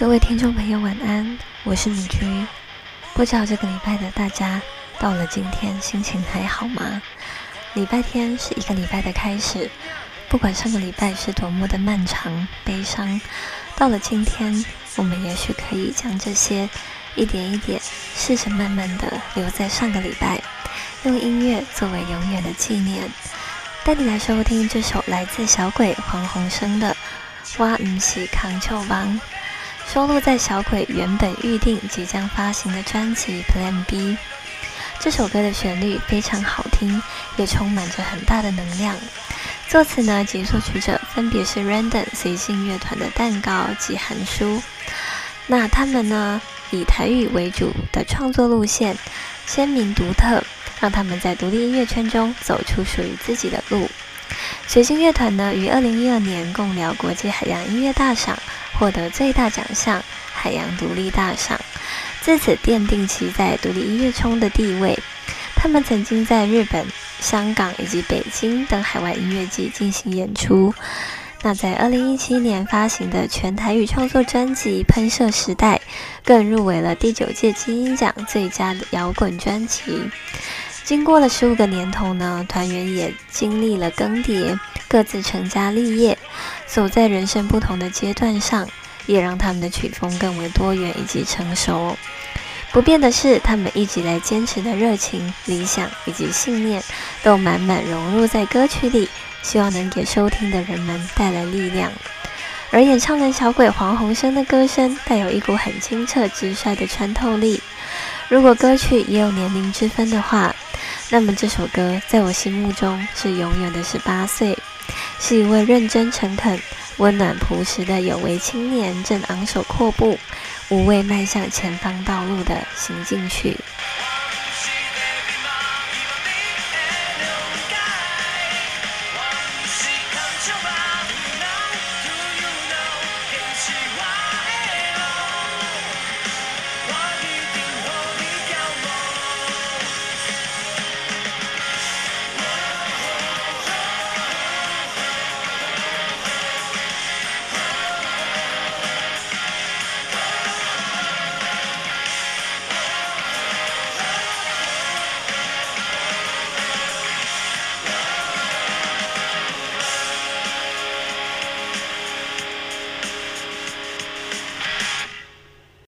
各位听众朋友，晚安，我是米居。不知道这个礼拜的大家到了今天，心情还好吗？礼拜天是一个礼拜的开始，不管上个礼拜是多么的漫长、悲伤，到了今天，我们也许可以将这些一点一点，试着慢慢的留在上个礼拜，用音乐作为永远的纪念。带你来收听这首来自小鬼黄鸿升的《哇唔是康丘王》。收录在小鬼原本预定即将发行的专辑《Plan B》。这首歌的旋律非常好听，也充满着很大的能量。作词呢及作曲者分别是 Random 随性乐团的蛋糕及韩书。那他们呢以台语为主的创作路线，鲜明独特，让他们在独立音乐圈中走出属于自己的路。随性乐团呢于二零一二年共聊国际海洋音乐大赏。获得最大奖项——海洋独立大赏，自此奠定其在独立音乐中的地位。他们曾经在日本、香港以及北京等海外音乐季进行演出。那在二零一七年发行的全台语创作专辑《喷射时代》，更入围了第九届金鹰奖最佳摇滚专辑。经过了十五个年头呢，团员也经历了更迭，各自成家立业。走在人生不同的阶段上，也让他们的曲风更为多元以及成熟。不变的是，他们一直来坚持的热情、理想以及信念，都满满融入在歌曲里，希望能给收听的人们带来力量。而演唱人小鬼黄鸿升的歌声，带有一股很清澈直率的穿透力。如果歌曲也有年龄之分的话，那么这首歌在我心目中是永远的十八岁。是一位认真诚恳、温暖朴实的有为青年，正昂首阔步，无畏迈向前方道路的行进曲。